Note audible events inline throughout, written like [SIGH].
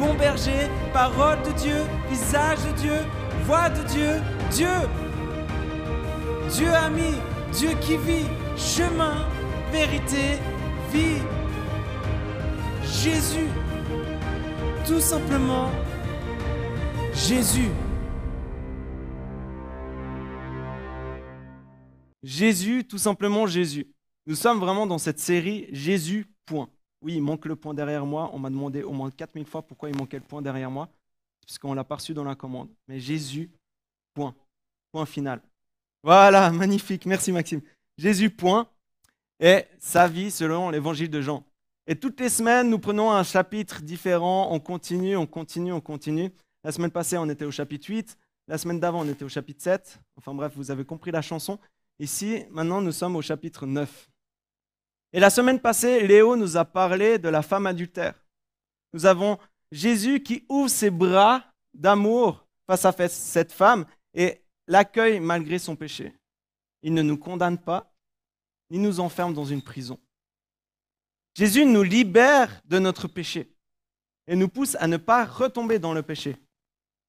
bon berger, parole de Dieu, visage de Dieu, voix de Dieu, Dieu. Dieu ami, Dieu qui vit, chemin, vérité, vie. Jésus, tout simplement Jésus. Jésus, tout simplement Jésus. Nous sommes vraiment dans cette série Jésus. Oui, il manque le point derrière moi. On m'a demandé au moins 4000 fois pourquoi il manquait le point derrière moi, puisqu'on l'a pas reçu dans la commande. Mais Jésus, point. Point final. Voilà, [LAUGHS] magnifique. Merci Maxime. Jésus, point. Et sa vie selon l'évangile de Jean. Et toutes les semaines, nous prenons un chapitre différent. On continue, on continue, on continue. La semaine passée, on était au chapitre 8. La semaine d'avant, on était au chapitre 7. Enfin bref, vous avez compris la chanson. Ici, maintenant, nous sommes au chapitre 9. Et la semaine passée, Léo nous a parlé de la femme adultère. Nous avons Jésus qui ouvre ses bras d'amour face à cette femme et l'accueille malgré son péché. Il ne nous condamne pas, ni nous enferme dans une prison. Jésus nous libère de notre péché et nous pousse à ne pas retomber dans le péché.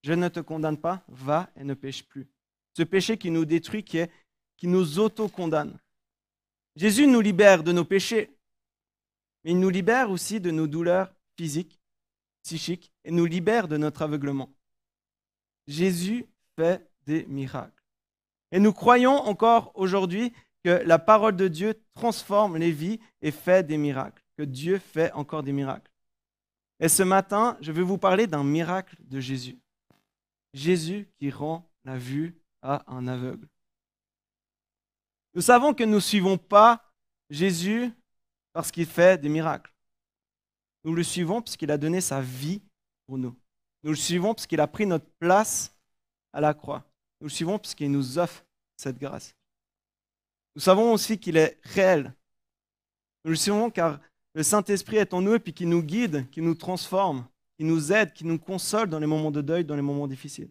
Je ne te condamne pas, va et ne pêche plus. Ce péché qui nous détruit, qui qui nous auto-condamne. Jésus nous libère de nos péchés, mais il nous libère aussi de nos douleurs physiques, psychiques, et nous libère de notre aveuglement. Jésus fait des miracles. Et nous croyons encore aujourd'hui que la parole de Dieu transforme les vies et fait des miracles, que Dieu fait encore des miracles. Et ce matin, je vais vous parler d'un miracle de Jésus. Jésus qui rend la vue à un aveugle. Nous savons que nous ne suivons pas Jésus parce qu'il fait des miracles. Nous le suivons parce qu'il a donné sa vie pour nous. Nous le suivons parce qu'il a pris notre place à la croix. Nous le suivons parce qu'il nous offre cette grâce. Nous savons aussi qu'il est réel. Nous le suivons car le Saint-Esprit est en nous et puis qui nous guide, qui nous transforme, qui nous aide, qui nous console dans les moments de deuil, dans les moments difficiles.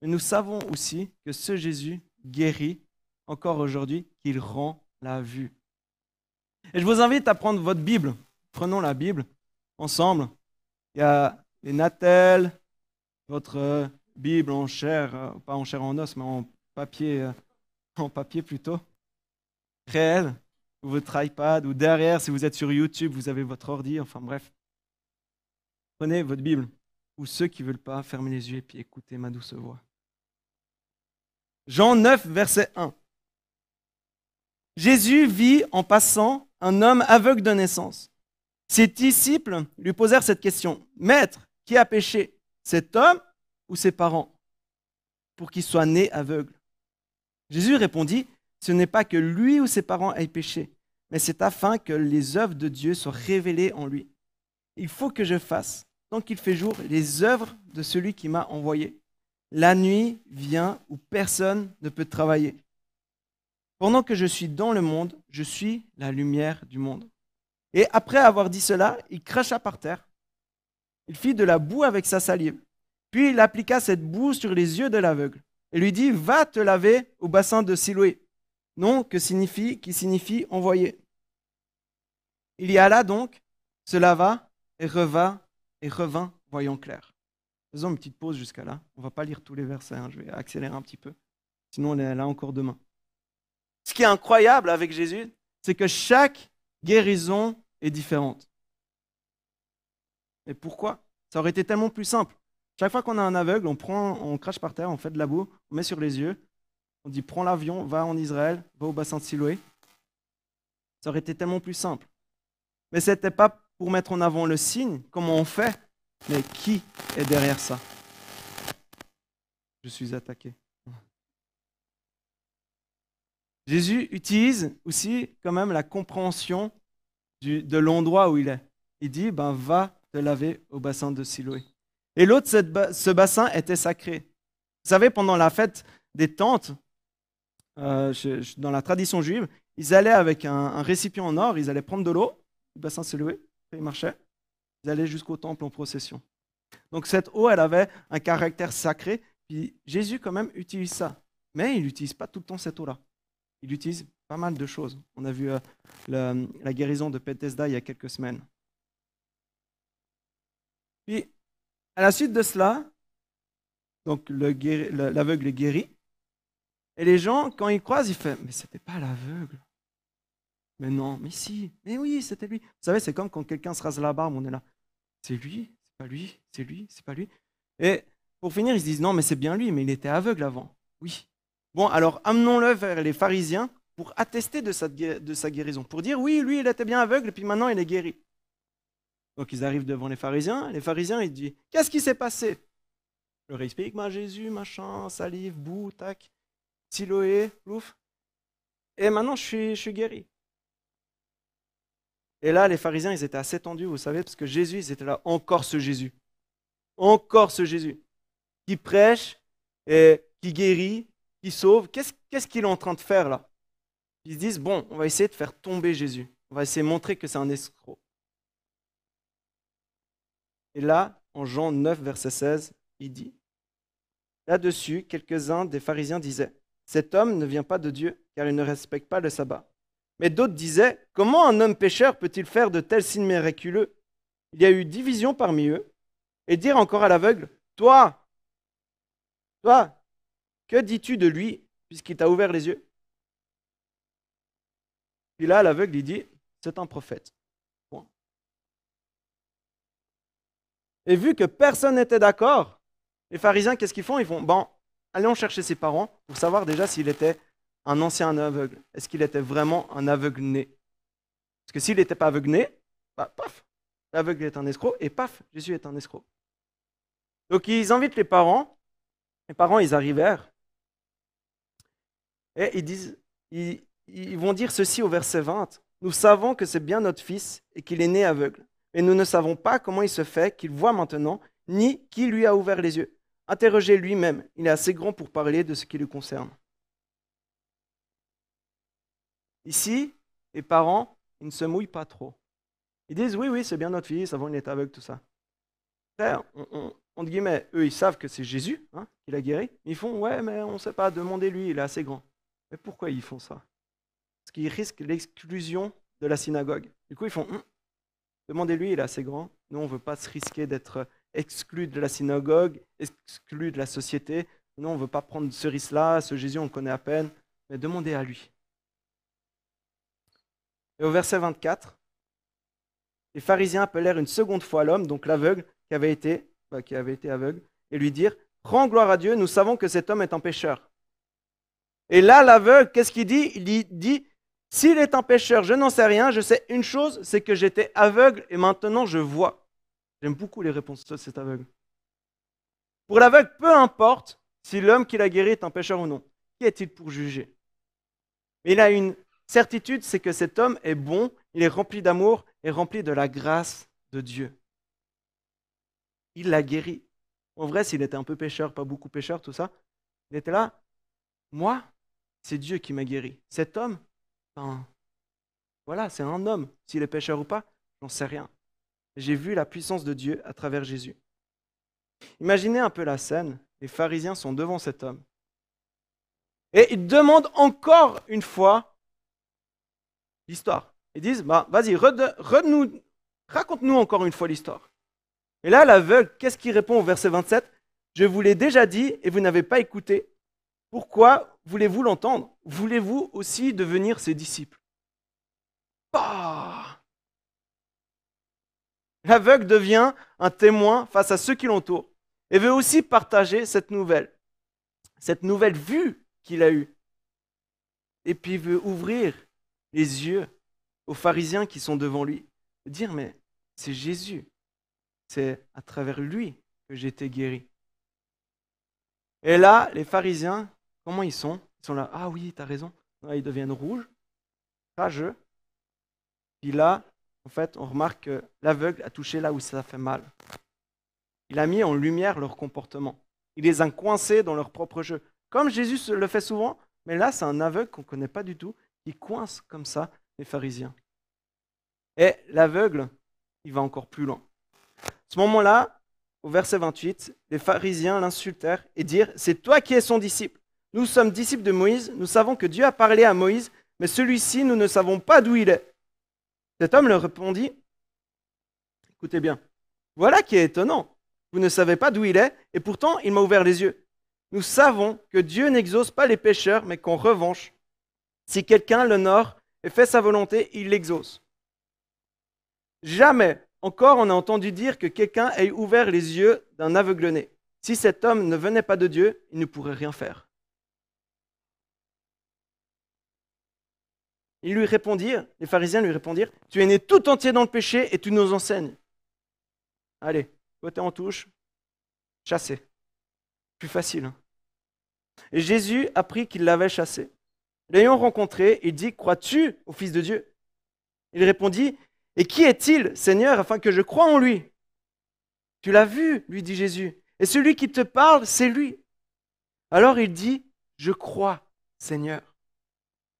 Mais nous savons aussi que ce Jésus guérit encore aujourd'hui qu'il rend la vue. Et je vous invite à prendre votre Bible. Prenons la Bible ensemble. Il y a les Natels, votre Bible en chair, euh, pas en chair en os, mais en papier, euh, [LAUGHS] en papier plutôt, réel, ou votre iPad, ou derrière, si vous êtes sur YouTube, vous avez votre ordi, enfin bref. Prenez votre Bible, ou ceux qui ne veulent pas, fermez les yeux et puis écoutez ma douce voix. Jean 9, verset 1. Jésus vit en passant un homme aveugle de naissance. Ses disciples lui posèrent cette question. Maître, qui a péché? Cet homme ou ses parents? Pour qu'il soit né aveugle. Jésus répondit, Ce n'est pas que lui ou ses parents aient péché, mais c'est afin que les œuvres de Dieu soient révélées en lui. Il faut que je fasse, tant qu'il fait jour, les œuvres de celui qui m'a envoyé. La nuit vient où personne ne peut travailler. Pendant que je suis dans le monde, je suis la lumière du monde. Et après avoir dit cela, il cracha par terre. Il fit de la boue avec sa salive. Puis il appliqua cette boue sur les yeux de l'aveugle et lui dit Va te laver au bassin de Siloé. Nom que signifie, qui signifie envoyer. Il y alla donc, se lava et revint et revint voyant clair. Faisons une petite pause jusqu'à là. On ne va pas lire tous les versets, hein. je vais accélérer un petit peu. Sinon, on est là encore demain. Ce qui est incroyable avec Jésus, c'est que chaque guérison est différente. Et pourquoi? Ça aurait été tellement plus simple. Chaque fois qu'on a un aveugle, on prend, on crache par terre, on fait de la boue, on met sur les yeux, on dit prends l'avion, va en Israël, va au bassin de Siloé. Ça aurait été tellement plus simple. Mais ce n'était pas pour mettre en avant le signe, comment on fait, mais qui est derrière ça? Je suis attaqué. Jésus utilise aussi quand même la compréhension de l'endroit où il est. Il dit, ben, va te laver au bassin de Siloé. Et l'autre, ce bassin était sacré. Vous savez, pendant la fête des tentes, euh, dans la tradition juive, ils allaient avec un, récipient en or, ils allaient prendre de l'eau, le bassin s'est loué, ils marchaient, ils allaient jusqu'au temple en procession. Donc cette eau, elle avait un caractère sacré, puis Jésus quand même utilise ça. Mais il n'utilise pas tout le temps cette eau-là. Il utilise pas mal de choses. On a vu euh, la, guérison de Bethesda il y a quelques semaines. Puis, à la suite de cela, donc l'aveugle est guéri. Et les gens, quand ils croisent, ils font Mais c'était pas l'aveugle. Mais non, mais si, mais oui, c'était lui. Vous savez, c'est comme quand quelqu'un se rase la barbe, on est là. C'est lui, c'est pas lui, c'est lui, c'est pas lui. Et pour finir, ils se disent Non, mais c'est bien lui, mais il était aveugle avant. Oui. Bon, alors amenons-le vers les pharisiens pour attester de sa, guérison, pour dire Oui, lui, il était bien aveugle, puis maintenant, il est guéri. Donc ils arrivent devant les pharisiens. Les pharisiens, ils disent Qu'est-ce qui s'est passé? Je leur explique moi, Jésus, machin, salive, boue, tac, Siloé, plouf. Et maintenant, je suis, je suis guéri. Et là, les pharisiens, ils étaient assez tendus, vous savez, parce que Jésus, ils étaient là, encore ce Jésus. Encore ce Jésus. Qui prêche, et qui guérit, qui sauve. Qu'est-ce qu'il est en train de faire là? Ils se disent, bon, on va essayer de faire tomber Jésus. On va essayer de montrer que c'est un escroc. Et là, en Jean 9, verset 16, il dit, là-dessus, quelques-uns des pharisiens disaient, cet homme ne vient pas de Dieu, car il ne respecte pas le sabbat. Mais d'autres disaient, comment un homme pécheur peut-il faire de tels signes miraculeux? Il y a eu division parmi eux, et dire encore à l'aveugle, toi, toi, que dis-tu de lui, puisqu'il t'a ouvert les yeux? Puis là, l'aveugle, il dit, c'est un prophète. Et vu que personne n'était d'accord, les pharisiens, qu'est-ce qu'ils font? Ils font, bon, allons chercher ses parents pour savoir déjà s'il était un ancien aveugle. Est-ce qu'il était vraiment un aveugle né Parce que s'il n'était pas aveugle bah, paf, l'aveugle est un escroc, et paf, Jésus est un escroc. Donc ils invitent les parents, les parents, ils arrivèrent, et ils, vont dire ceci au verset 20, nous savons que c'est bien notre fils et qu'il est né aveugle. Mais nous ne savons pas comment il se fait qu'il voit maintenant, ni qui lui a ouvert les yeux. Interrogez lui-même, il est assez grand pour parler de ce qui lui concerne. Ici, les parents, ils ne se mouillent pas trop. Ils disent oui, oui, c'est bien notre fils, avant il était aveugle, tout ça. Frère, entre guillemets, eux, ils savent que c'est Jésus hein, qui l'a guéri. Ils font ouais, mais on ne sait pas, demandez-lui, il est assez grand. Mais pourquoi ils font ça? Parce qu'ils risquent l'exclusion de la synagogue. Du coup, ils font hum, Demandez-lui, il est assez grand. Nous, on ne veut pas se risquer d'être exclu de la synagogue, exclu de la société. Nous, on ne veut pas prendre ce risque-là. Ce Jésus, on le connaît à peine. Mais demandez à lui. Et au verset 24, les pharisiens appelèrent une seconde fois l'homme, donc l'aveugle, qui avait été, bah, qui avait été aveugle, et lui dirent Rends gloire à Dieu, nous savons que cet homme est un pécheur. Et là, l'aveugle, qu'est-ce qu'il dit? Il dit s'il est un pécheur, je n'en sais rien. Je sais une chose, c'est que j'étais aveugle et maintenant je vois. J'aime beaucoup les réponses de cet aveugle. Pour l'aveugle, peu importe si l'homme qui l'a guéri est un pécheur ou non. Qui est-il pour juger? Il a une certitude, c'est que cet homme est bon, il est rempli d'amour et rempli de la grâce de Dieu. Il l'a guéri. En vrai, s'il était un peu pécheur, pas beaucoup pécheur, tout ça, il était là. Moi, c'est Dieu qui m'a guéri. Cet homme, voilà, c'est un homme. S'il est pécheur ou pas, j'en sais rien. J'ai vu la puissance de Dieu à travers Jésus. Imaginez un peu la scène. Les pharisiens sont devant cet homme. Et ils demandent encore une fois l'histoire. Ils disent, bah, vas-y, raconte-nous encore une fois l'histoire. Et là, l'aveugle, qu'est-ce qu'il répond au verset 27 Je vous l'ai déjà dit et vous n'avez pas écouté. Pourquoi voulez-vous l'entendre? Voulez-vous aussi devenir ses disciples? Bah L'aveugle devient un témoin face à ceux qui l'entourent et veut aussi partager cette nouvelle, cette nouvelle vue qu'il a eue. Et puis il veut ouvrir les yeux aux pharisiens qui sont devant lui, dire mais c'est Jésus, c'est à travers lui que j'ai été guéri. Et là, les pharisiens Comment ils sont? Ils sont là, ah oui, tu as raison. ils deviennent rouges, rageux. Puis là, en fait, on remarque que l'aveugle a touché là où ça fait mal. Il a mis en lumière leur comportement. Il les a coincés dans leur propre jeu. Comme Jésus le fait souvent, mais là, c'est un aveugle qu'on ne connaît pas du tout, qui coince comme ça les pharisiens. Et l'aveugle, il va encore plus loin. Ce moment-là, au verset 28, les pharisiens l'insultèrent et dirent, c'est toi qui es son disciple. Nous sommes disciples de Moïse, nous savons que Dieu a parlé à Moïse, mais celui-ci, nous ne savons pas d'où il est. Cet homme leur répondit, écoutez bien, voilà qui est étonnant. Vous ne savez pas d'où il est, et pourtant il m'a ouvert les yeux. Nous savons que Dieu n'exauce pas les pécheurs, mais qu'en revanche, si quelqu'un l'honore et fait sa volonté, il l'exauce. Jamais encore on a entendu dire que quelqu'un ait ouvert les yeux d'un aveugle-né. Si cet homme ne venait pas de Dieu, il ne pourrait rien faire. Ils lui répondirent, les pharisiens lui répondirent, Tu es né tout entier dans le péché et tu nous enseignes. Allez, côté en touche, chassé. Plus facile. Hein. Et Jésus apprit qu'il l'avait chassé. L'ayant rencontré, il dit, Crois-tu au Fils de Dieu? Il répondit, Et qui est-il, Seigneur, afin que je croie en lui Tu l'as vu, lui dit Jésus. Et celui qui te parle, c'est lui. Alors il dit, Je crois, Seigneur.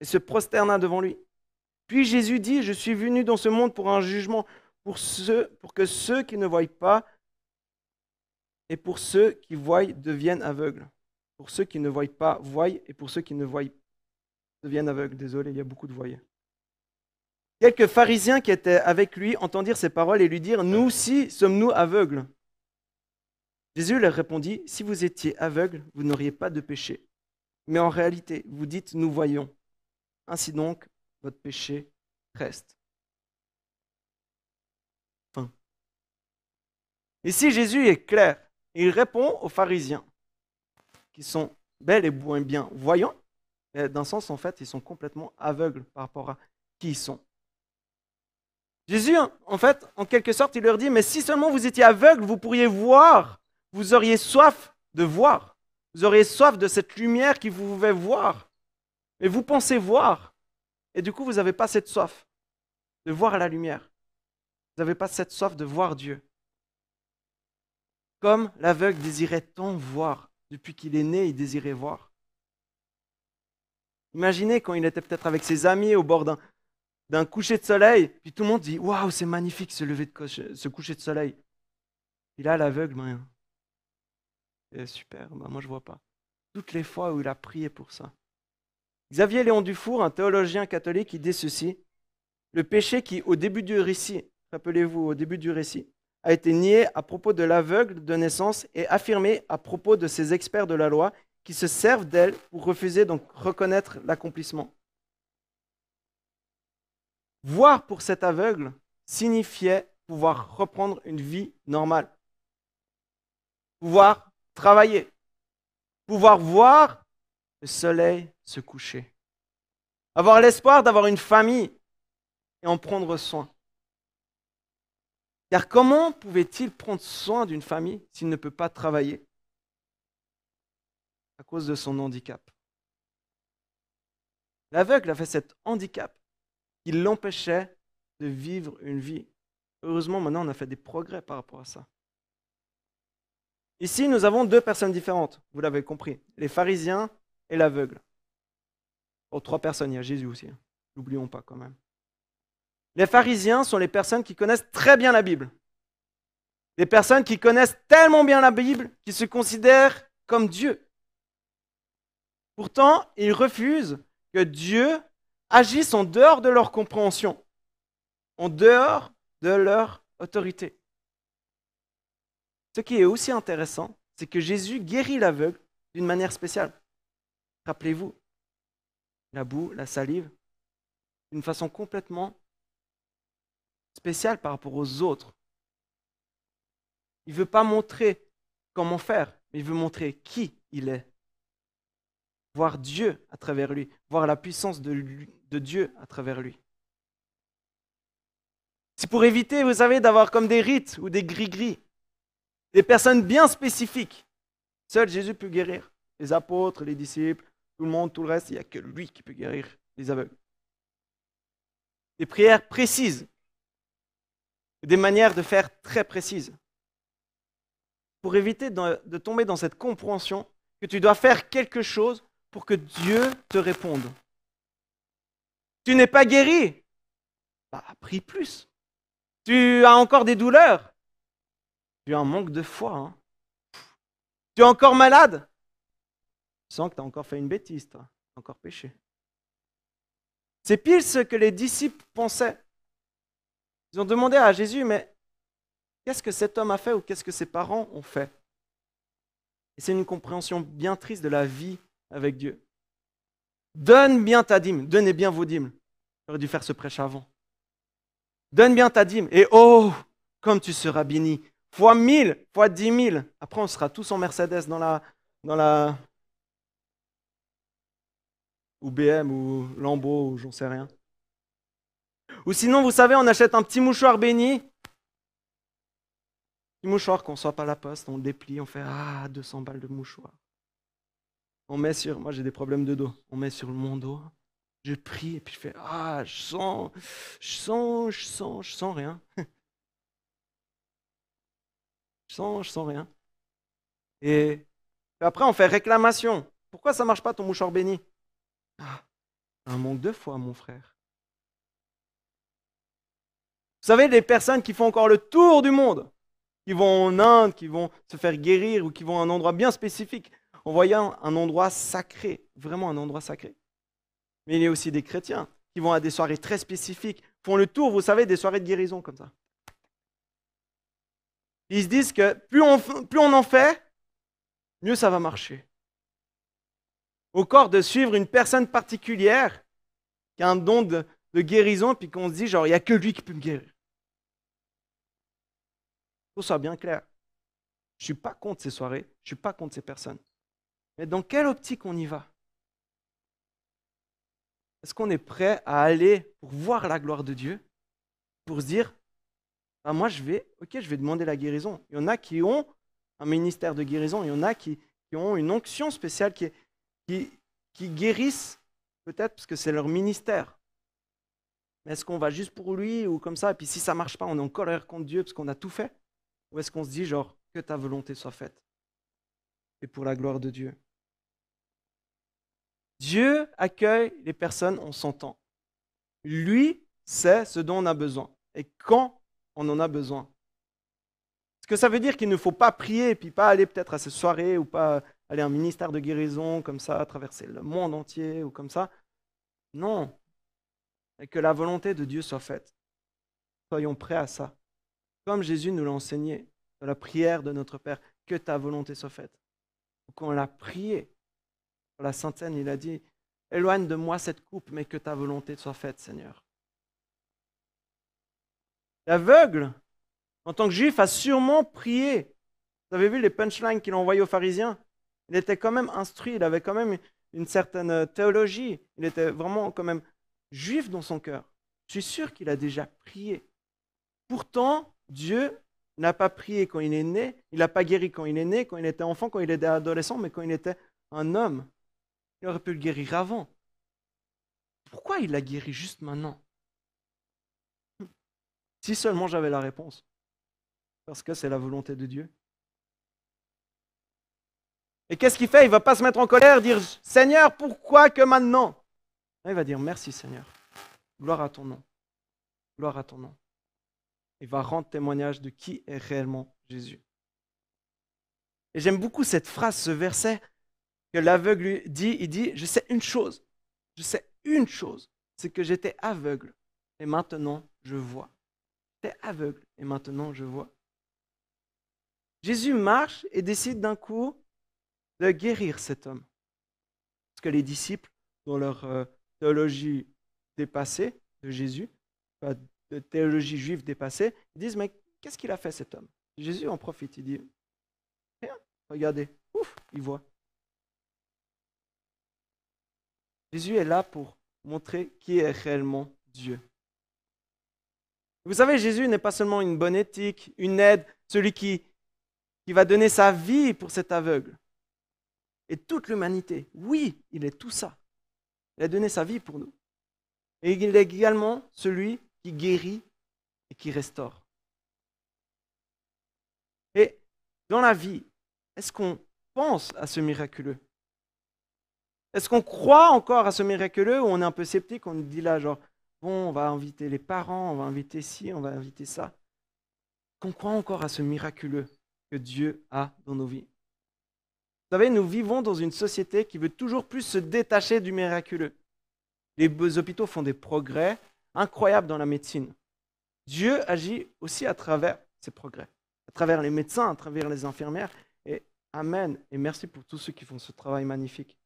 Et se prosterna devant lui. Puis Jésus dit, Je suis venu dans ce monde pour un jugement, pour, ceux, pour que ceux qui ne voient pas et pour ceux qui voient deviennent aveugles. Pour ceux qui ne voient pas, voient, et pour ceux qui ne voient deviennent aveugles. Désolé, il y a beaucoup de voyants. Quelques pharisiens qui étaient avec lui entendirent ces paroles et lui dirent Nous aussi sommes-nous aveugles? Jésus leur répondit Si vous étiez aveugles, vous n'auriez pas de péché. Mais en réalité, vous dites Nous voyons. Ainsi donc, votre péché reste. Fin. Ici, Jésus est clair. Il répond aux pharisiens qui sont bel et bien voyants, mais d'un sens, en fait, ils sont complètement aveugles par rapport à qui ils sont. Jésus, en fait, en quelque sorte, il leur dit, mais si seulement vous étiez aveugles, vous pourriez voir, vous auriez soif de voir, vous auriez soif de cette lumière qui vous pouvait voir. Mais vous pensez voir, et du coup, vous n'avez pas cette soif de voir la lumière. Vous n'avez pas cette soif de voir Dieu. Comme l'aveugle désirait tant voir. Depuis qu'il est né, il désirait voir. Imaginez quand il était peut-être avec ses amis au bord d'un coucher de soleil, puis tout le monde dit Waouh, c'est magnifique ce, coucher de soleil. Et là, l'aveugle, ben, c'est super, ben, moi je vois pas. Toutes les fois où il a prié pour ça. Xavier Léon Dufour, un théologien catholique, dit ceci. Le péché qui, au début du récit, rappelez-vous, au début du récit, a été nié à propos de l'aveugle de naissance et affirmé à propos de ces experts de la loi qui se servent d'elle pour refuser donc reconnaître l'accomplissement. Voir pour cet aveugle signifiait pouvoir reprendre une vie normale, pouvoir travailler, pouvoir voir le soleil se coucher, avoir l'espoir d'avoir une famille et en prendre soin. Car comment pouvait-il prendre soin d'une famille s'il ne peut pas travailler à cause de son handicap? L'aveugle avait cet handicap qui l'empêchait de vivre une vie. Heureusement, maintenant, on a fait des progrès par rapport à ça. Ici, nous avons deux personnes différentes, vous l'avez compris, les pharisiens et l'aveugle. Oh, trois personnes, il y a Jésus aussi, hein. n'oublions pas quand même. Les pharisiens sont les personnes qui connaissent très bien la Bible. Des personnes qui connaissent tellement bien la Bible qu'ils se considèrent comme Dieu. Pourtant, ils refusent que Dieu agisse en dehors de leur compréhension, en dehors de leur autorité. Ce qui est aussi intéressant, c'est que Jésus guérit l'aveugle d'une manière spéciale. Rappelez-vous, la boue, la salive, d'une façon complètement spécial par rapport aux autres. Il ne veut pas montrer comment faire, mais il veut montrer qui il est. Voir Dieu à travers lui, voir la puissance de, de Dieu à travers lui. C'est pour éviter, vous savez, d'avoir comme des rites ou des gris-gris, des personnes bien spécifiques. Seul Jésus peut guérir. Les apôtres, les disciples, tout le monde, tout le reste, il n'y a que lui qui peut guérir les aveugles. Des prières précises, des manières de faire très précises. pour éviter de, tomber dans cette compréhension que tu dois faire quelque chose pour que Dieu te réponde. Tu n'es pas guéri. Bah, prie plus. Tu as encore des douleurs. Tu as un manque de foi. hein. Tu es encore malade. Sens que tu as encore fait une bêtise, toi. As encore péché. C'est pile ce que les disciples pensaient. Ils ont demandé à Jésus, mais qu'est-ce que cet homme a fait ou qu'est-ce que ses parents ont fait? Et c'est une compréhension bien triste de la vie avec Dieu. Donne bien ta dîme, donnez bien vos dîmes. J'aurais dû faire ce prêche avant. Donne bien ta dîme et oh, comme tu seras béni. Fois mille, fois dix mille. Après, on sera tous en Mercedes dans la, ou BM ou Lambeau ou j'en sais rien. Ou sinon, vous savez, on achète un petit mouchoir béni. Petit mouchoir qu'on soit pas à la poste, on le déplie, on fait ah 200 balles de mouchoir. On met sur, moi j'ai des problèmes de dos, on met sur mon dos. Je prie et puis je fais ah je sens, je sens, je sens, je sens rien. [LAUGHS] Je sens, je sens rien. Et après on fait réclamation. Pourquoi ça marche pas ton mouchoir béni? Ah, un manque de foi, mon frère. Vous savez, les personnes qui font encore le tour du monde, qui vont en Inde, qui vont se faire guérir ou qui vont à un endroit bien spécifique, en voyant un endroit sacré, vraiment un endroit sacré. Mais il y a aussi des chrétiens qui vont à des soirées très spécifiques, font le tour, vous savez, des soirées de guérison comme ça. Ils se disent que plus on, plus on en fait, mieux ça va marcher au corps de suivre une personne particulière qui a un don de, de guérison, puis qu'on se dit, genre, il n'y a que lui qui peut me guérir. Que soit bien clair. Je ne suis pas contre ces soirées, je ne suis pas contre ces personnes. Mais dans quelle optique on y va? Est-ce qu'on est prêt à aller pour voir la gloire de Dieu Pour se dire, ah, moi je vais, ok, je vais demander la guérison. Il y en a qui ont un ministère de guérison, il y en a qui ont une onction spéciale qui est, qui, guérissent, peut-être parce que c'est leur ministère. Mais est-ce qu'on va juste pour lui ou comme ça? Et puis si ça marche pas, on est en colère contre Dieu parce qu'on a tout fait? Ou est-ce qu'on se dit genre que ta volonté soit faite? Et pour la gloire de Dieu. Dieu accueille les personnes en son temps. Lui sait ce dont on a besoin et quand on en a besoin. Est-ce que ça veut dire qu'il ne faut pas prier et puis pas aller peut-être à ces soirées ou pas aller un ministère de guérison comme ça, traverser le monde entier ou comme ça. Non. Et que la volonté de Dieu soit faite. Soyons prêts à ça. Comme Jésus nous l'a enseigné dans la prière de notre Père, que ta volonté soit faite. Quand on l'a prié, la Sainte Seine, il a dit, éloigne de moi cette coupe, mais que ta volonté soit faite, Seigneur. L'aveugle, en tant que juif, a sûrement prié. Vous avez vu les punchlines qu'il a envoyées aux pharisiens? Il était quand même instruit, il avait quand même une certaine euh, théologie, il était vraiment quand même juif dans son cœur. Je suis sûr qu'il a déjà prié. Pourtant, Dieu n'a pas prié quand il est né, il n'a pas guéri quand il est né, quand il était enfant, quand il était adolescent, mais quand il était un homme. Il aurait pu le guérir avant. Pourquoi il l'a guéri juste maintenant? Si seulement j'avais la réponse. Parce que c'est la volonté de Dieu. Et qu'est-ce qu'il fait? Il ne va pas se mettre en colère, dire Seigneur, pourquoi que maintenant? Il va dire Merci Seigneur. Gloire à ton nom. Gloire à ton nom. Il va rendre témoignage de qui est réellement Jésus. Et j'aime beaucoup cette phrase, ce verset que l'aveugle dit. Il dit Je sais une chose. Je sais une chose. C'est que j'étais aveugle et maintenant je vois. J'étais aveugle et maintenant je vois. Jésus marche et décide d'un coup de guérir cet homme. Parce que les disciples, dans leur euh, théologie dépassée de Jésus, de théologie juive dépassée, disent, mais qu'est-ce qu'il a fait cet homme? Jésus en profite, il dit, rien, regardez, ouf, il voit. Jésus est là pour montrer qui est réellement Dieu. Vous savez, Jésus n'est pas seulement une bonne éthique, une aide, celui qui, qui va donner sa vie pour cet aveugle et toute l'humanité. Oui, il est tout ça. Il a donné sa vie pour nous. Et il est également celui qui guérit et qui restaure. Et dans la vie, est-ce qu'on pense à ce miraculeux? Est-ce qu'on croit encore à ce miraculeux ou on est un peu sceptique On dit là, genre, bon, on va inviter les parents, on va inviter ci, on va inviter ça? Qu'on croit encore à ce miraculeux que Dieu a dans nos vies? Savez, nous vivons dans une société qui veut toujours plus se détacher du miraculeux. Les hôpitaux font des progrès incroyables dans la médecine. Dieu agit aussi à travers ces progrès, à travers les médecins, à travers les infirmières. Et Amen. Et merci pour tous ceux qui font ce travail magnifique.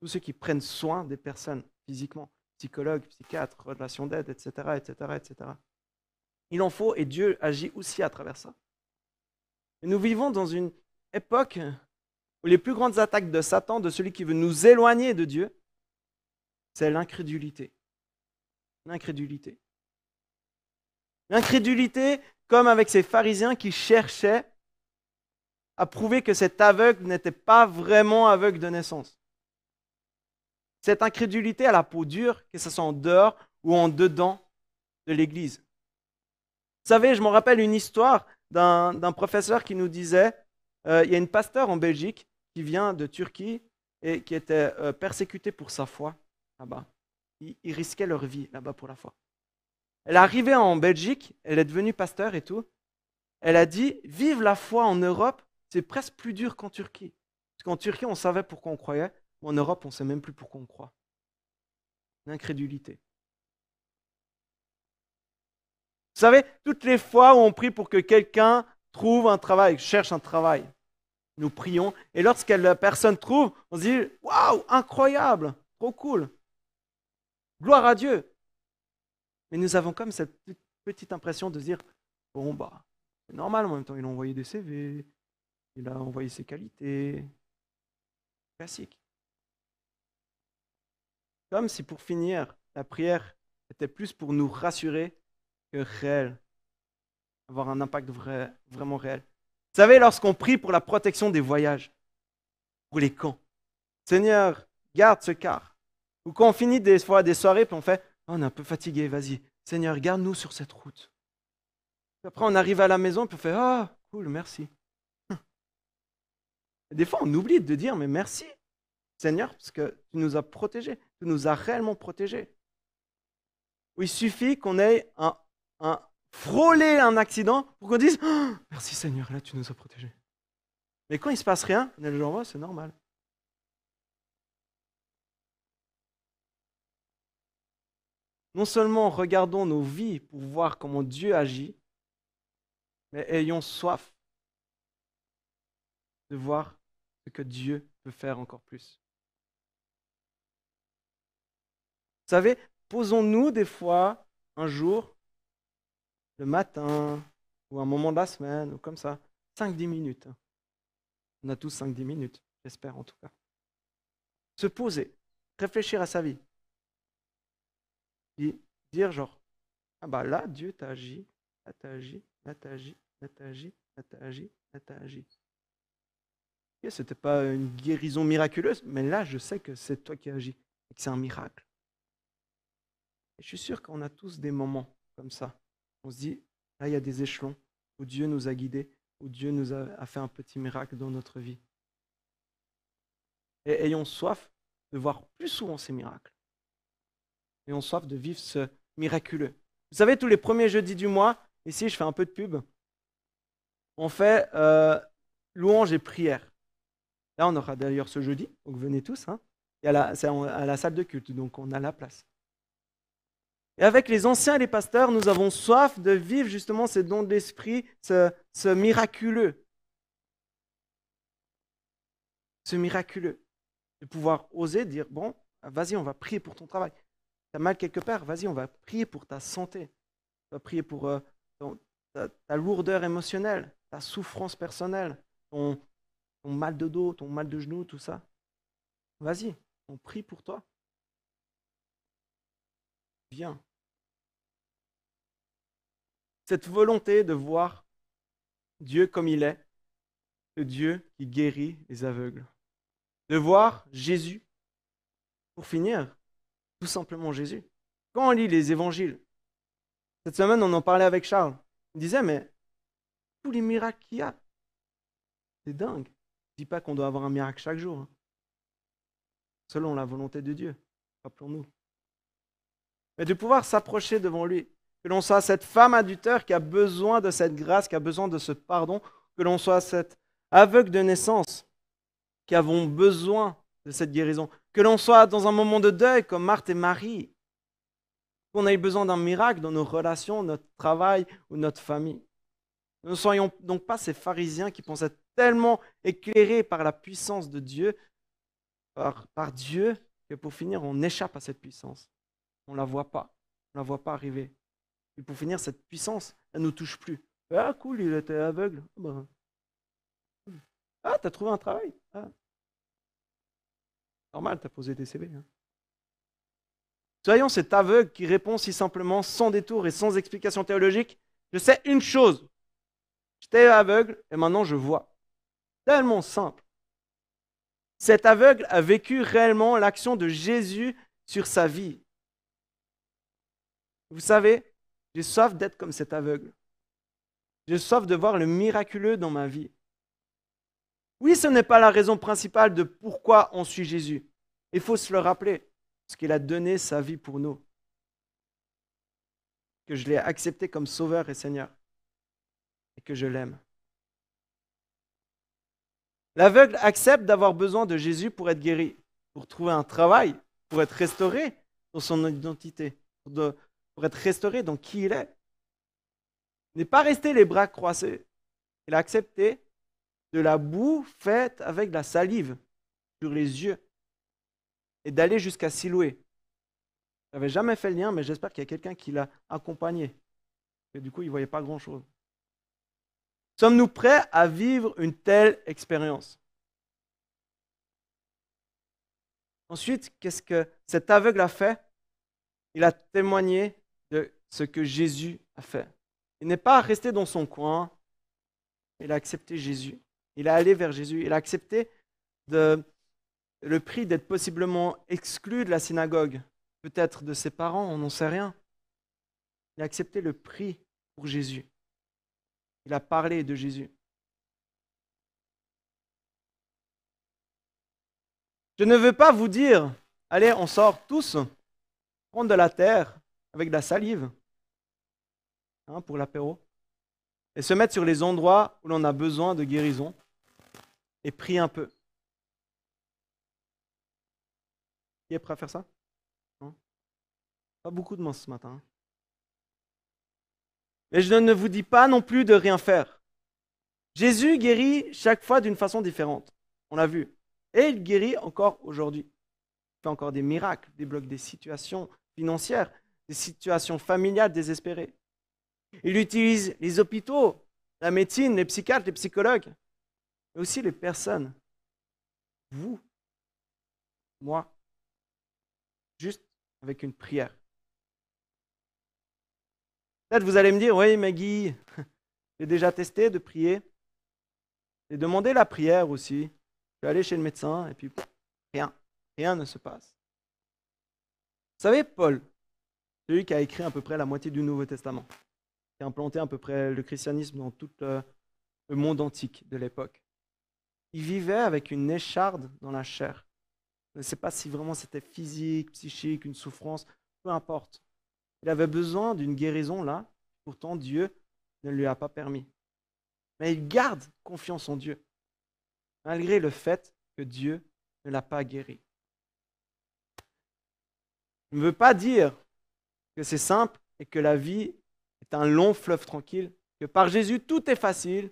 Tous ceux qui prennent soin des personnes physiquement, psychologues, psychiatres, relations d'aide, etc., etc., etc. Il en faut et Dieu agit aussi à travers ça. Nous vivons dans une époque les plus grandes attaques de Satan, de celui qui veut nous éloigner de Dieu, c'est l'incrédulité. L'incrédulité. L'incrédulité, comme avec ces pharisiens qui cherchaient à prouver que cet aveugle n'était pas vraiment aveugle de naissance. Cette incrédulité à la peau dure, que ce soit en dehors ou en dedans de l'Église. Vous savez, je me rappelle une histoire d'un professeur qui nous disait, euh, il y a une pasteur en Belgique qui vient de Turquie et qui était euh, persécuté pour sa foi là-bas. Ils, risquaient leur vie là-bas pour la foi. Elle est arrivée en Belgique, elle est devenue pasteur et tout. Elle a dit, vive la foi en Europe c'est presque plus dur qu'en Turquie. Parce qu'en Turquie, on savait pourquoi on croyait, en Europe, on ne sait même plus pourquoi on croit. L'incrédulité. Vous savez, toutes les fois où on prie pour que quelqu'un trouve un travail, cherche un travail, nous prions, et lorsque la personne trouve, on se dit Waouh, incroyable, trop cool, gloire à Dieu. Mais nous avons comme cette petite impression de dire Bon, bah, c'est normal, en même temps, il a envoyé des CV, il a envoyé ses qualités. Classique. Comme si pour finir, la prière était plus pour nous rassurer que réel. Avoir un impact vrai, vraiment réel. Vous savez, lorsqu'on prie pour la protection des voyages, pour les camps, Seigneur, garde ce car. Ou quand on finit des fois des soirées, puis on fait, oh, on est un peu fatigué, vas-y, Seigneur, garde-nous sur cette route. après, on arrive à la maison, puis on fait, oh, cool, merci. Des fois, on oublie de dire, mais merci, Seigneur, parce que tu nous as protégés, tu nous as réellement protégés. il suffit qu'on ait un, un, frôlé un accident pour qu'on dise, oh, merci Seigneur, là, tu nous as protégés. Mais quand il se passe rien, le c'est normal. Non seulement regardons nos vies pour voir comment Dieu agit, mais ayons soif de voir ce que Dieu peut faire encore plus. Vous savez, posons-nous des fois, un jour, le matin, ou un moment de la semaine, ou comme ça, 5-10 minutes. On a tous 5-10 minutes, j'espère en tout cas. Se poser, réfléchir à sa vie. Et dire genre, ah bah là, Dieu t'a agi, là t'a agi, là t'a agi, là t'a agi, là t'a agi, là t'a agi. Ce n'était pas une guérison miraculeuse, mais là, je sais que c'est toi qui agis et que c'est un miracle. Et je suis sûr qu'on a tous des moments comme ça. On se dit, là, il y a des échelons où Dieu nous a guidés, où Dieu nous a, fait un petit miracle dans notre vie. Et ayons soif de voir plus souvent ces miracles. Ayons soif de vivre ce miraculeux. Vous savez, tous les premiers jeudis du mois, ici, je fais un peu de pub, on fait euh, louange et prière. Là, on aura d'ailleurs ce jeudi, donc venez tous. Hein. c'est à la salle de culte, donc on a la place. Et avec les anciens et les pasteurs, nous avons soif de vivre justement ces dons de l'esprit, ce, miraculeux. Ce miraculeux. De pouvoir oser dire, bon, vas-y, on va prier pour ton travail. Tu as mal quelque part, vas-y, on va prier pour ta santé. On va prier pour euh, ta, lourdeur émotionnelle, ta souffrance personnelle, ton mal de dos, ton mal de genou, tout ça. Vas-y, on prie pour toi. Viens. Cette volonté de voir Dieu comme il est, le Dieu qui guérit les aveugles. De voir Jésus. Pour finir, tout simplement Jésus. Quand on lit les évangiles, cette semaine on en parlait avec Charles, il disait, mais tous les miracles qu'il y a, C'est dingue. Je dis pas qu'on doit avoir un miracle chaque jour. hein. Selon la volonté de Dieu. Rappelons-nous. Mais de pouvoir s'approcher devant lui. Que l'on soit cette femme adultère qui a besoin de cette grâce, qui a besoin de ce pardon. Que l'on soit cette aveugle de naissance qui avons besoin de cette guérison. Que l'on soit dans un moment de deuil comme Marthe et Marie. Qu'on ait besoin d'un miracle dans nos relations, notre travail ou notre famille. Ne soyons donc pas ces pharisiens qui pensent être tellement éclairés par la puissance de Dieu, par Dieu, que pour finir, on échappe à cette puissance. On ne la voit pas. On ne la voit pas arriver. Et pour finir, cette puissance, elle ne nous touche plus. Ah, cool, il était aveugle. Ah, ben. Ah, t'as trouvé un travail. Ah. Normal, t'as posé des CV. hein. Soyons cet aveugle qui répond si simplement, sans détour et sans explication théologique. Je sais une chose. J'étais aveugle et maintenant je vois. Tellement simple. Cet aveugle a vécu réellement l'action de Jésus sur sa vie. Vous savez, j'ai soif d'être comme cet aveugle. J'ai soif de voir le miraculeux dans ma vie. Oui, ce n'est pas la raison principale de pourquoi on suit Jésus. Il faut se le rappeler, parce qu'il a donné sa vie pour nous. Que je l'ai accepté comme sauveur et Seigneur. Et que je l'aime. L'aveugle accepte d'avoir besoin de Jésus pour être guéri, pour trouver un travail, pour être restauré dans son identité, pour, de- pour être restauré dans qui il est? Il n'est pas resté les bras croisés. Il a accepté de la boue faite avec de la salive sur les yeux et d'aller jusqu'à Siloué. Je n'avais jamais fait le lien, mais j'espère qu'il y a quelqu'un qui l'a accompagné. Et du coup, il ne voyait pas grand-chose. Sommes-nous prêts à vivre une telle expérience? Ensuite, qu'est-ce que cet aveugle a fait? Il a témoigné de ce que Jésus a fait. Il n'est pas resté dans son coin, il a accepté Jésus. Il est allé vers Jésus. Il a accepté le prix d'être possiblement exclu de la synagogue, peut-être de ses parents, on n'en sait rien. Il a accepté le prix pour Jésus. Il a parlé de Jésus. Je ne veux pas vous dire, allez, on sort tous, prendre de la terre avec de la salive hein, pour l'apéro, et se mettre sur les endroits où l'on a besoin de guérison et prier un peu. Qui est prêt à faire ça? Pas beaucoup de monde ce matin. hein. Mais je ne vous dis pas non plus de rien faire. Jésus guérit chaque fois d'une façon différente. On l'a vu. Et il guérit encore aujourd'hui. Il fait encore des miracles, débloque des situations financières, des situations familiales désespérées. Il utilise les hôpitaux, la médecine, les psychiatres, les psychologues, mais aussi les personnes. Vous, moi, juste avec une prière. Peut-être vous allez me dire, oui, Maggie, [LAUGHS] j'ai déjà testé de prier. J'ai demandé la prière aussi. Je suis allé chez le médecin et puis rien, rien ne se passe. Vous savez, Paul, celui qui a écrit à peu près la moitié du Nouveau Testament, qui a implanté à peu près le christianisme dans tout le, le monde antique de l'époque, il vivait avec une écharde dans la chair. Je ne sais pas si vraiment c'était physique, psychique, une souffrance, peu importe. Il avait besoin d'une guérison là, pourtant Dieu ne lui a pas permis. Mais il garde confiance en Dieu, malgré le fait que Dieu ne l'a pas guéri. Je ne veux pas dire que c'est simple et que la vie est un long fleuve tranquille, que par Jésus tout est facile,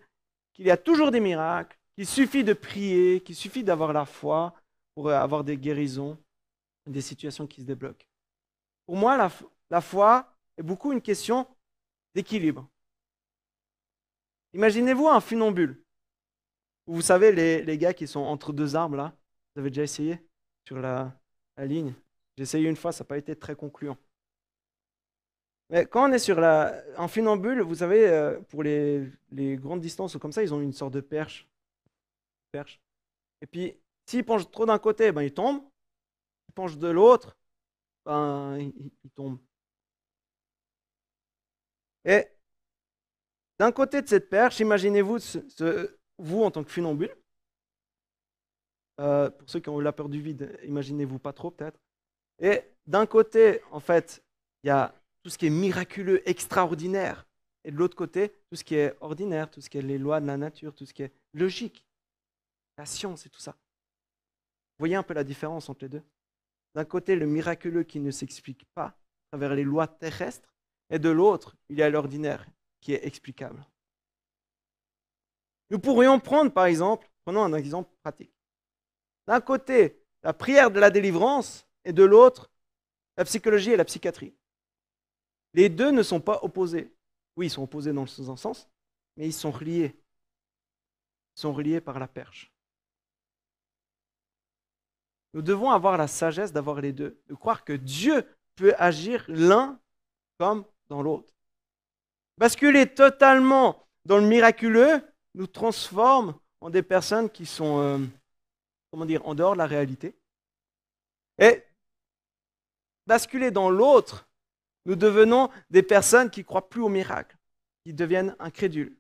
qu'il y a toujours des miracles, qu'il suffit de prier, qu'il suffit d'avoir la foi pour avoir des guérisons, des situations qui se débloquent. Pour moi, la, foi est beaucoup une question d'équilibre. Imaginez-vous un funambule. Vous savez, les, les, gars qui sont entre deux arbres, là, vous avez déjà essayé sur la, la ligne? J'ai essayé une fois, ça n'a pas été très concluant. Mais quand on est sur la, un funambule, vous savez, euh, pour les, grandes distances ou comme ça, ils ont une sorte de perche. perche. Et puis, s'ils penchent trop d'un côté, ben, ils tombent. S'ils penchent de l'autre, ben, ils, tombent. Et d'un côté de cette perche, imaginez-vous vous en tant que funambule, euh, pour ceux qui ont eu la peur du vide, imaginez-vous pas trop peut-être. Et d'un côté, en fait, il y a tout ce qui est miraculeux, extraordinaire. Et de l'autre côté, tout ce qui est ordinaire, tout ce qui est les lois de la nature, tout ce qui est logique, la science et tout ça. Vous voyez un peu la différence entre les deux? D'un côté, le miraculeux qui ne s'explique pas à travers les lois terrestres, et de l'autre, il y a l'ordinaire qui est explicable. Nous pourrions prendre, par exemple, prenons un exemple pratique. D'un côté, la prière de la délivrance et de l'autre, la psychologie et la psychiatrie. Les deux ne sont pas opposés. Oui, ils sont opposés dans un sens, mais ils sont reliés. Ils sont reliés par la perche. Nous devons avoir la sagesse d'avoir les deux, de croire que Dieu peut agir l'un comme dans l'autre. Basculer totalement dans le miraculeux nous transforme en des personnes qui sont euh, comment dire, en dehors de la réalité. Et basculer dans l'autre, nous devenons des personnes qui croient plus au miracle, qui deviennent incrédules,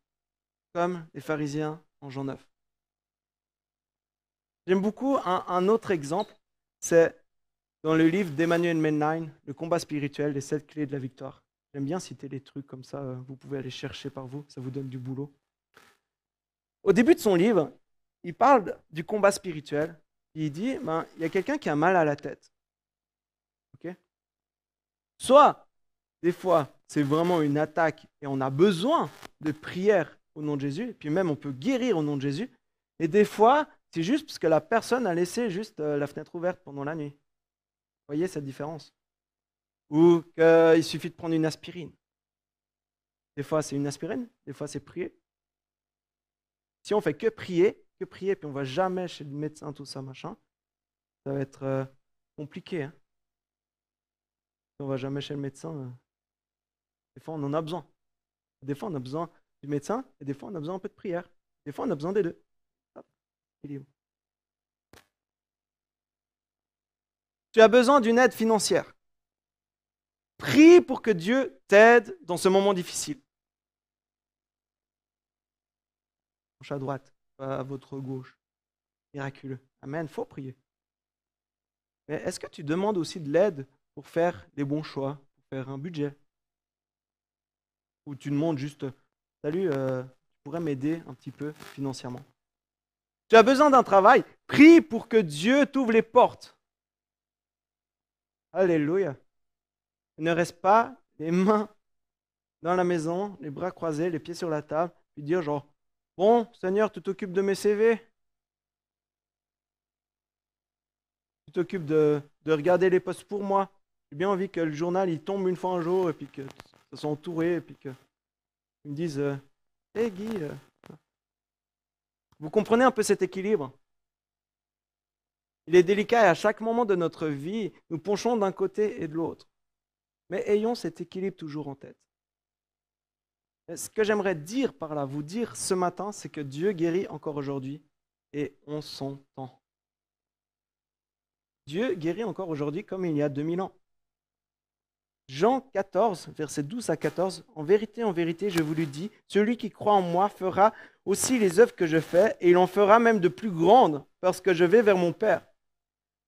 comme les pharisiens en Jean 9. J'aime beaucoup un, autre exemple, c'est dans le livre d'Emmanuel Menline, Le combat spirituel, les sept clés de la victoire. J'aime bien citer les trucs comme ça, euh, vous pouvez aller chercher par vous, ça vous donne du boulot. Au début de son livre, il parle du combat spirituel. Il dit, ben, il y a quelqu'un qui a mal à la tête. Soit, des fois, c'est vraiment une attaque et on a besoin de prière au nom de Jésus, et puis même on peut guérir au nom de Jésus. Et des fois, c'est juste parce que la personne a laissé juste euh, la fenêtre ouverte pendant la nuit. Vous voyez cette différence? Ou qu'il suffit de prendre une aspirine. Des fois, c'est une aspirine, des fois, c'est prier. Si on fait que prier, que prier, puis on va jamais chez le médecin, tout ça, machin, ça va être euh, compliqué. Hein. On va jamais chez le médecin, euh, des fois on en a besoin. Des fois on a besoin du médecin et des fois on a besoin un peu de prière. Des fois on a besoin des deux. Tu as besoin d'une aide financière. Prie pour que Dieu t'aide dans ce moment difficile. à droite à votre gauche. Miraculeux. Amen, faut prier. Mais est-ce que tu demandes aussi de l'aide pour faire les bons choix, pour faire un budget? Ou tu demandes juste, salut, euh, tu pourrais m'aider un petit peu financièrement Tu as besoin d'un travail, prie pour que Dieu t'ouvre les portes. Alléluia. Ne reste pas les mains dans la maison, les bras croisés, les pieds sur la table, puis dire genre, Bon, Seigneur, tu t'occupes de mes CV Tu t'occupes de, regarder les postes pour moi J'ai bien envie que le journal il tombe une fois un jour et puis que ça soit entouré et puis que ils me disent Hé euh, Guy euh. Vous comprenez un peu cet équilibre? Il est délicat et à chaque moment de notre vie, nous penchons d'un côté et de l'autre. Mais ayons cet équilibre toujours en tête. Ce que j'aimerais dire par là, vous dire ce matin, c'est que Dieu guérit encore aujourd'hui et on s'entend. Dieu guérit encore aujourd'hui comme il y a 2000 ans. Jean 14, versets 12 à 14, En vérité, en vérité, je vous le dis, celui qui croit en moi fera aussi les œuvres que je fais, et il en fera même de plus grandes, parce que je vais vers mon Père.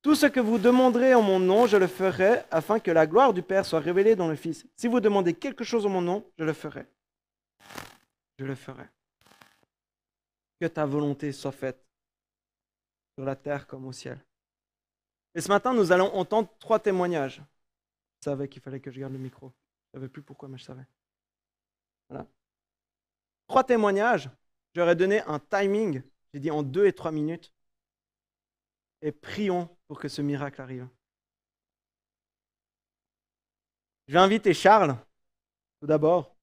Tout ce que vous demanderez en mon nom, je le ferai, afin que la gloire du Père soit révélée dans le Fils. Si vous demandez quelque chose en mon nom, je le ferai je le ferai. Que ta volonté soit faite sur la terre comme au ciel. Et ce matin, nous allons entendre trois témoignages. Savais qu'il fallait que je garde le micro. Je ne savais plus pourquoi, mais je savais. Voilà. Trois témoignages. J'aurais donné un timing, j'ai dit en deux et trois minutes. Et prions pour que ce miracle arrive. Je vais inviter Charles, tout d'abord.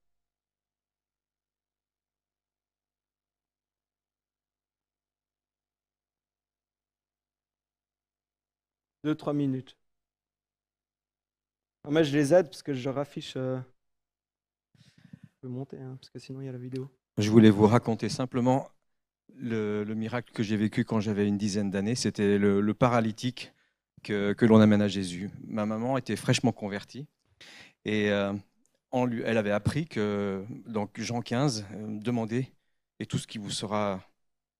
Deux, trois minutes. Moi, je les aide parce que je raffiche. Euh... Je peux monter, hein, parce que sinon, il y a la vidéo. Je voulais vous raconter simplement le, miracle que j'ai vécu quand j'avais une dizaine d'années. C'était le, paralytique que, l'on amène à Jésus. Ma maman était fraîchement convertie et euh, elle avait appris que, donc Jean 15, euh, demandez et tout ce qui vous sera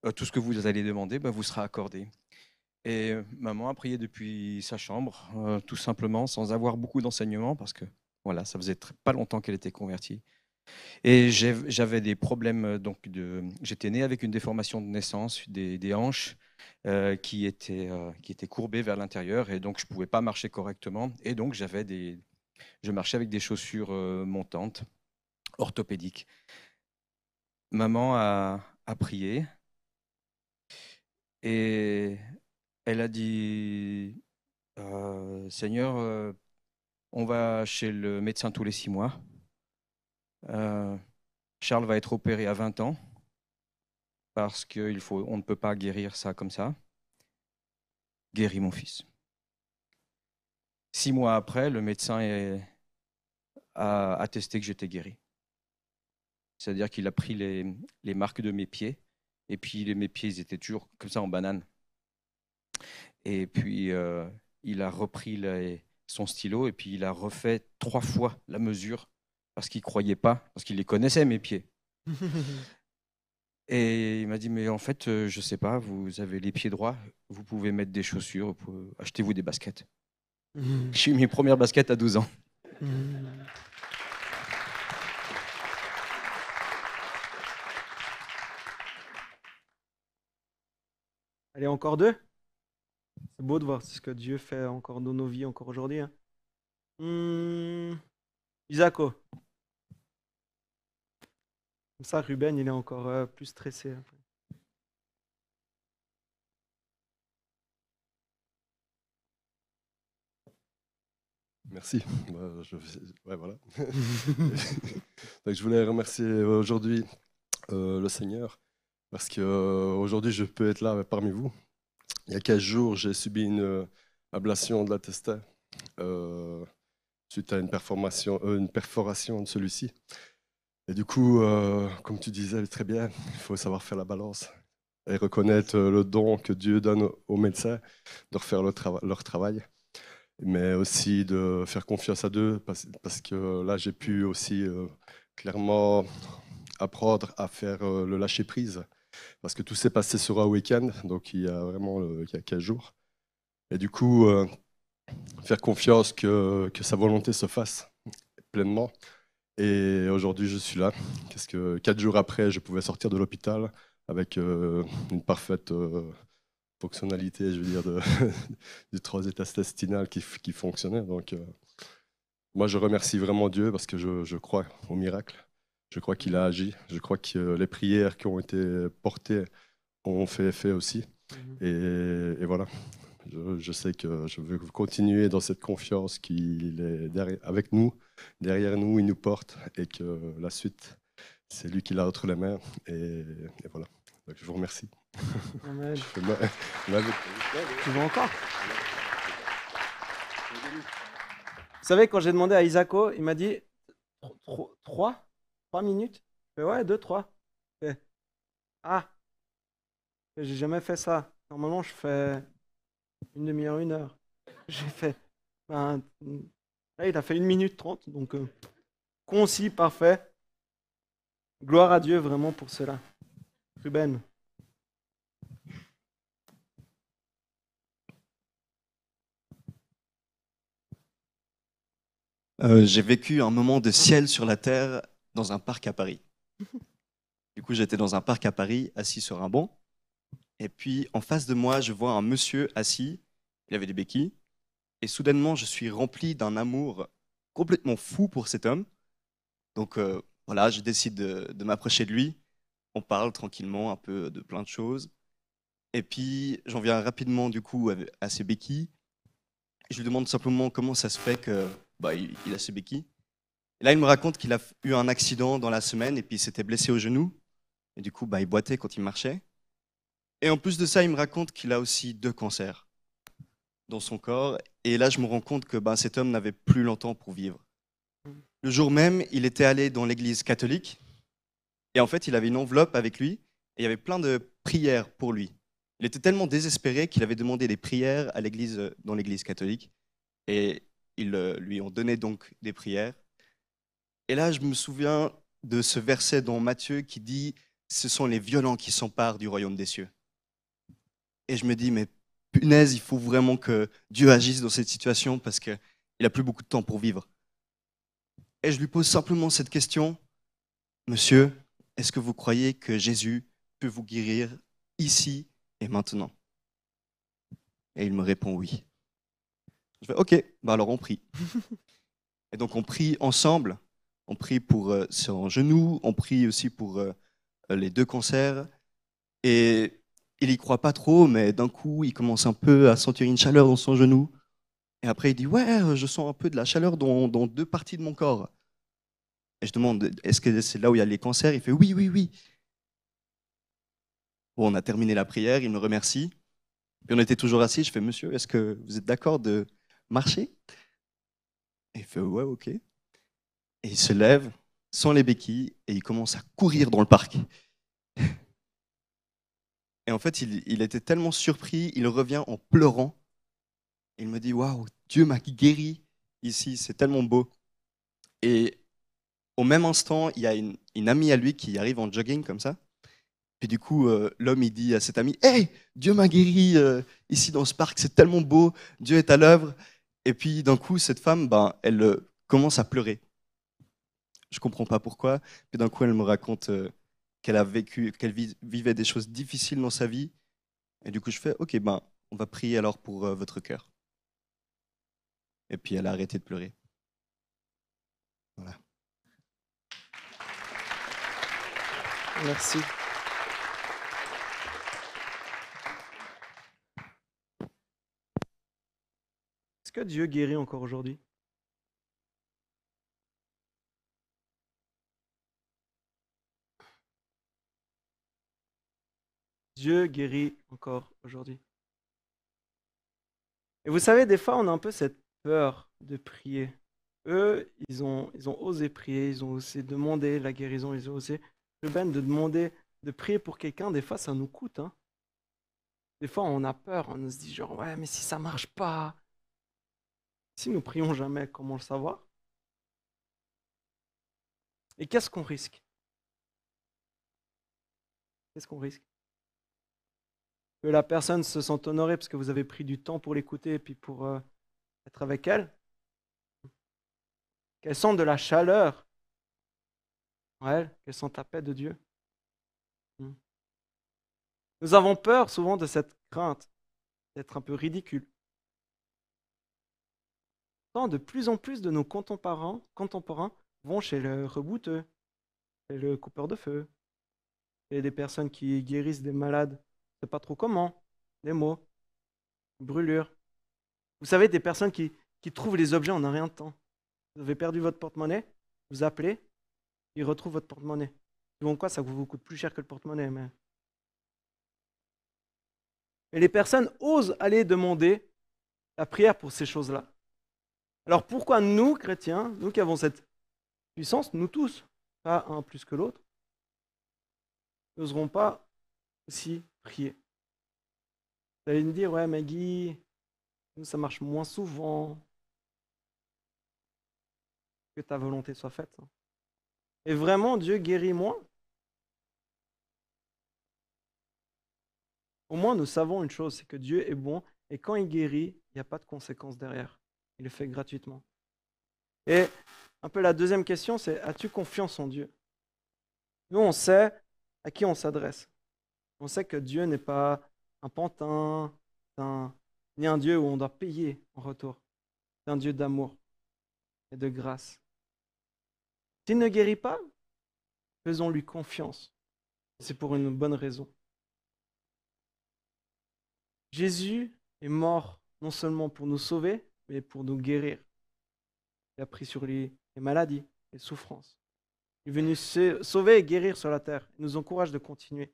euh, tout ce que vous allez demander ben, vous sera accordé. Et maman a prié depuis sa chambre, euh, tout simplement, sans avoir beaucoup d'enseignements, parce que voilà, ça faisait pas longtemps qu'elle était convertie. Et j'avais des problèmes, donc de, j'étais né avec une déformation de naissance, des, hanches qui, étaient, qui étaient courbées vers l'intérieur, et donc je ne pouvais pas marcher correctement. Et donc j'avais des, je marchais avec des chaussures montantes, orthopédiques. Maman a, a prié, et elle a dit, Seigneur, on va chez le médecin tous les six mois. Euh, Charles va être opéré à 20 ans parce qu'on ne peut pas guérir ça comme ça. Guéris mon fils. Six mois après, le médecin a attesté que j'étais guéri. C'est-à-dire qu'il a pris les, marques de mes pieds, et puis mes pieds étaient toujours comme ça en banane. Et puis euh, il a repris son stylo, et puis il a refait trois fois la mesure parce qu'il ne croyait pas, parce qu'il les connaissait, mes pieds. [LAUGHS] Et il m'a dit, mais en fait, euh, je ne sais pas, vous avez les pieds droits, vous pouvez mettre des chaussures, achetez-vous des baskets. J'ai eu mes premières baskets à 12 ans. Allez, encore deux? C'est beau de voir ce que Dieu fait encore dans nos vies, encore aujourd'hui. Hein. Hmm. Isako. Comme ça, Ruben, il est encore euh, plus stressé. Merci. Bah, je, voilà. [LAUGHS] je voulais remercier aujourd'hui euh, le Seigneur parce qu'aujourd'hui je peux être là parmi vous. Il y a 15 jours, j'ai subi une ablation de la testé suite à une, euh, une perforation de celui-ci. Et du coup, euh, comme tu disais très bien, il faut savoir faire la balance et reconnaître euh, le don que Dieu donne aux médecins de refaire leur travail, mais aussi de faire confiance à Dieu, parce, que là, j'ai pu aussi clairement apprendre à faire le lâcher-prise, parce que tout s'est passé sur un week-end, donc il y a vraiment il y a 15 jours. Et du coup, faire confiance que, que, sa volonté se fasse pleinement. Et aujourd'hui, je suis là. Qu'est-ce que quatre jours après, je pouvais sortir de l'hôpital avec euh, une parfaite euh, fonctionnalité, je veux dire, [LAUGHS] du trois états qui, fonctionnait. Donc, euh, moi, je remercie vraiment Dieu parce que je crois au miracle. Je crois qu'il a agi. Je crois que les prières qui ont été portées ont fait effet aussi. Mhm. Et, et voilà. Je, sais que je veux continuer dans cette confiance qu'il est derrière, avec nous, derrière nous, il nous porte et que la suite, c'est lui qui l'a entre les mains. Et, voilà. je vous remercie. Amen. [LAUGHS] tu veux encore? Vous savez, quand j'ai demandé à Isako, il m'a dit trois, minutes. Ouais, deux, trois. ah, j'ai jamais fait ça. Normalement, je fais une demi-heure, une heure. J'ai fait. Ben, il a fait une minute trente, donc euh, concis, parfait. Gloire à Dieu vraiment pour cela. Ruben. Euh, j'ai vécu un moment de ciel sur la terre dans un parc à Paris. [LAUGHS] Du coup, j'étais dans un parc à Paris, assis sur un banc. Et puis, en face de moi, je vois un monsieur assis. Il avait des béquilles. Et soudainement, je suis rempli d'un amour complètement fou pour cet homme. Donc, euh, voilà, je décide de, m'approcher de lui. On parle tranquillement un peu de plein de choses. Et puis, j'en viens rapidement, du coup, à ses béquilles. Je lui demande simplement comment ça se fait que bah, il, a ses béquilles. Là, il me raconte qu'il a eu un accident dans la semaine et puis il s'était blessé au genou. Et du coup, bah, il boitait quand il marchait. Et en plus de ça, il me raconte qu'il a aussi deux cancers dans son corps. Et là, je me rends compte que ben, cet homme n'avait plus longtemps pour vivre. Le jour même, il était allé dans l'église catholique. Et en fait, il avait une enveloppe avec lui. Et il y avait plein de prières pour lui. Il était tellement désespéré qu'il avait demandé des prières à l'église, dans l'église catholique. Et ils euh, lui ont donné donc des prières. Et là, je me souviens de ce verset dans Matthieu qui dit ce sont les violents qui s'emparent du royaume des cieux. Et je me dis, mais punaise, il faut vraiment que Dieu agisse dans cette situation parce qu'il n'a plus beaucoup de temps pour vivre. Et je lui pose simplement cette question, Monsieur, est-ce que vous croyez que Jésus peut vous guérir ici et maintenant? Et il me répond oui. Je fais, ok, bah alors on prie. [LAUGHS] et donc on prie ensemble, on prie pour euh, son genou, on prie aussi pour euh, les deux cancers. Et il y croit pas trop, mais d'un coup, il commence un peu à sentir une chaleur dans son genou. Et après, il dit Ouais, je sens un peu de la chaleur dans, dans deux parties de mon corps. Et je demande Est-ce que c'est là où il y a les cancers? Il fait Oui, oui, oui. Bon, on a terminé la prière, il me remercie. Puis on était toujours assis. Je fais Monsieur, est-ce que vous êtes d'accord de marcher? Et il fait Ouais, ok. Et il se lève sans les béquilles et il commence à courir dans le parc. Et en fait, il, était tellement surpris, il revient en pleurant. Il me dit Waouh, Dieu m'a guéri ici, c'est tellement beau. Et au même instant, il y a une, amie à lui qui arrive en jogging comme ça. Puis du coup, euh, l'homme, il dit à cette amie Hey, Dieu m'a guéri euh, ici dans ce parc, c'est tellement beau, Dieu est à l'œuvre. Et puis d'un coup, cette femme, ben, elle euh, commence à pleurer. Je comprends pas pourquoi. Puis d'un coup, elle me raconte euh, qu'elle a vécu, qu'elle vivait des choses difficiles dans sa vie. Et du coup, je fais Ok, ben, on va prier alors pour euh, votre cœur. Et puis elle a arrêté de pleurer. Voilà. Merci. Est-ce que Dieu guérit encore aujourd'hui? Dieu guérit encore aujourd'hui. Et vous savez, des fois, on a un peu cette peur de prier. Eux, ils ont, ils ont osé prier, ils ont osé demander la guérison, ils ont osé, Ruben, de demander de prier pour quelqu'un. Des fois, ça nous coûte. Hein. Des fois, on a peur, on se dit genre, ouais, mais si ça marche pas, si nous prions jamais, comment le savoir? Et qu'est-ce qu'on risque? Qu'est-ce qu'on risque? Que la personne se sente honorée parce que vous avez pris du temps pour l'écouter et puis pour euh, être avec elle. Qu'elle sente de la chaleur en elle, qu'elle sente la paix de Dieu. Hmm. Nous avons peur souvent de cette crainte d'être un peu ridicule. Tant de plus en plus de nos contemporains, vont chez le rebouteux, chez le coupeur de feu, et des personnes qui guérissent des malades pas trop comment, des mots, brûlure. Vous savez, des personnes qui, qui trouvent les objets en un rien de temps. Vous avez perdu votre porte-monnaie, vous appelez, ils retrouvent votre porte-monnaie. Souvent quoi, ça vous coûte plus cher que le porte-monnaie. Mais... Les personnes osent aller demander la prière pour ces choses-là. Alors pourquoi nous, chrétiens, nous qui avons cette puissance, nous tous, pas un plus que l'autre, n'oserons pas aussi prier. Vous allez me dire, ouais, Maggie, nous, ça marche moins souvent. Que ta volonté soit faite. Hein. Et vraiment, Dieu guérit moins. Au moins, nous savons une chose, c'est que Dieu est bon, et quand il guérit, il n'y a pas de conséquences derrière. Il le fait gratuitement. Et un peu la deuxième question, c'est as-tu confiance en Dieu? Nous, on sait à qui on s'adresse. On sait que Dieu n'est pas un pantin, ni un Dieu où on doit payer en retour. C'est un Dieu d'amour et de grâce. S'il ne guérit pas, faisons-lui confiance. C'est pour une bonne raison. Jésus est mort non seulement pour nous sauver, mais pour nous guérir. Il a pris sur lui les maladies, les souffrances. Il est venu sauver et guérir sur la terre. Il nous encourage de continuer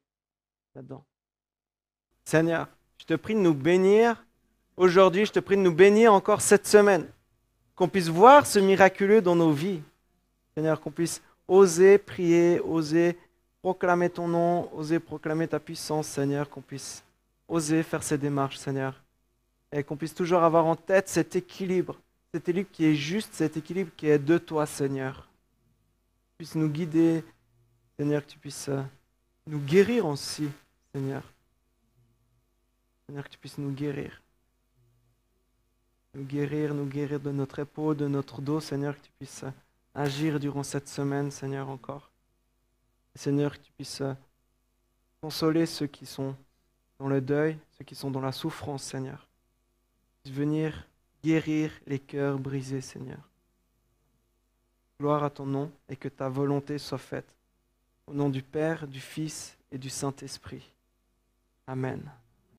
Seigneur, je te prie de nous bénir aujourd'hui, je te prie de nous bénir encore cette semaine, qu'on puisse voir ce miraculeux dans nos vies. Seigneur, qu'on puisse oser prier, oser proclamer ton nom, oser proclamer ta puissance, Seigneur, qu'on puisse oser faire ces démarches, Seigneur, et qu'on puisse toujours avoir en tête cet équilibre, cet équilibre qui est juste, cet équilibre qui est de toi, Seigneur. Que tu nous guider, Seigneur, que tu puisses euh, nous guérir aussi, Seigneur. Seigneur, que tu puisses nous guérir. Nous guérir, nous guérir de notre épaule, de notre dos, Seigneur, que tu puisses agir durant cette semaine, Seigneur, encore. Seigneur, que tu puisses consoler ceux qui sont dans le deuil, ceux qui sont dans la souffrance, Seigneur. Venir guérir les cœurs brisés, Seigneur. Gloire à ton nom et que ta volonté soit faite. Au nom du Père, du Fils et du Saint-Esprit. Amen.